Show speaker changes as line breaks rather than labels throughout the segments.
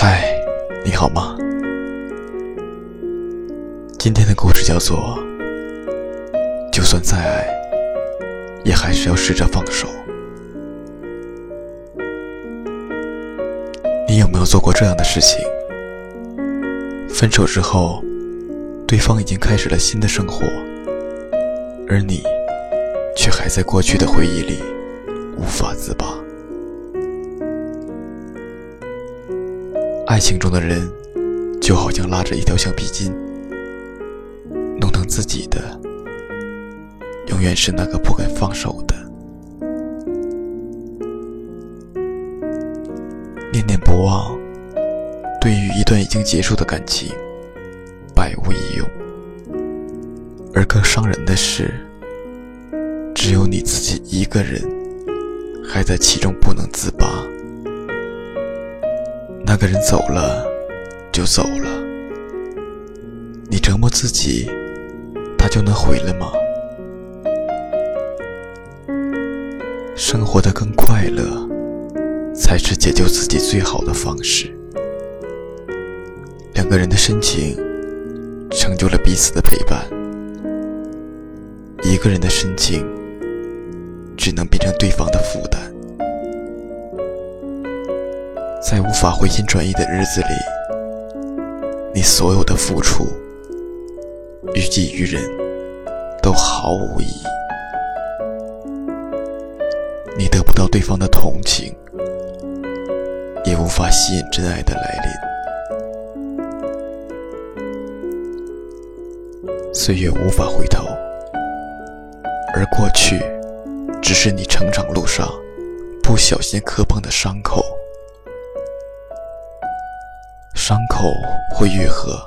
嗨，你好吗？今天的故事叫做《就算再爱，也还是要试着放手》。你有没有做过这样的事情？分手之后，对方已经开始了新的生活，而你却还在过去的回忆里无法自拔。爱情中的人，就好像拉着一条橡皮筋，弄疼自己的，永远是那个不肯放手的。念念不忘，对于一段已经结束的感情，百无一用。而更伤人的是，只有你自己一个人，还在其中不能自拔。那个人走了，就走了。你折磨自己，他就能回来吗？生活的更快乐，才是解救自己最好的方式。两个人的深情，成就了彼此的陪伴；一个人的深情，只能变成对方的负担。在无法回心转意的日子里，你所有的付出于己于人，都毫无意义。你得不到对方的同情，也无法吸引真爱的来临。岁月无法回头，而过去，只是你成长路上不小心磕碰的伤口。口会愈合，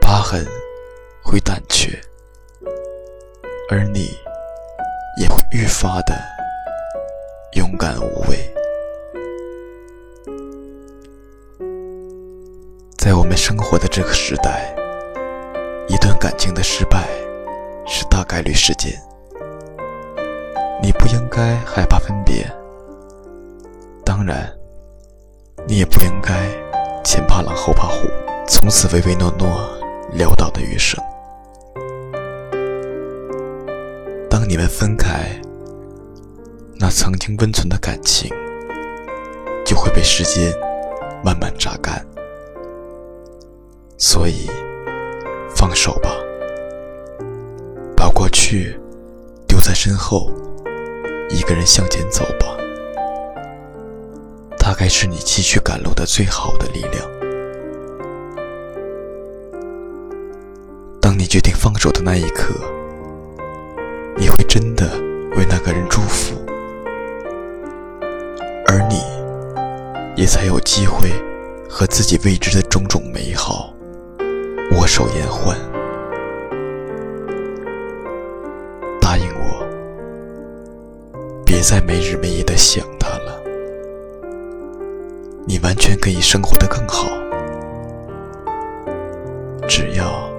疤痕会淡却，而你也会愈发的勇敢无畏。在我们生活的这个时代，一段感情的失败是大概率事件。你不应该害怕分别，当然，你也不应该。前怕狼后怕虎，从此唯唯诺诺，潦倒的余生。当你们分开，那曾经温存的感情就会被时间慢慢榨干。所以，放手吧，把过去丢在身后，一个人向前走吧。是你继续赶路的最好的力量。当你决定放手的那一刻，你会真的为那个人祝福，而你也才有机会和自己未知的种种美好握手言欢。答应我，别再没日没夜的想。你完全可以生活的更好，只要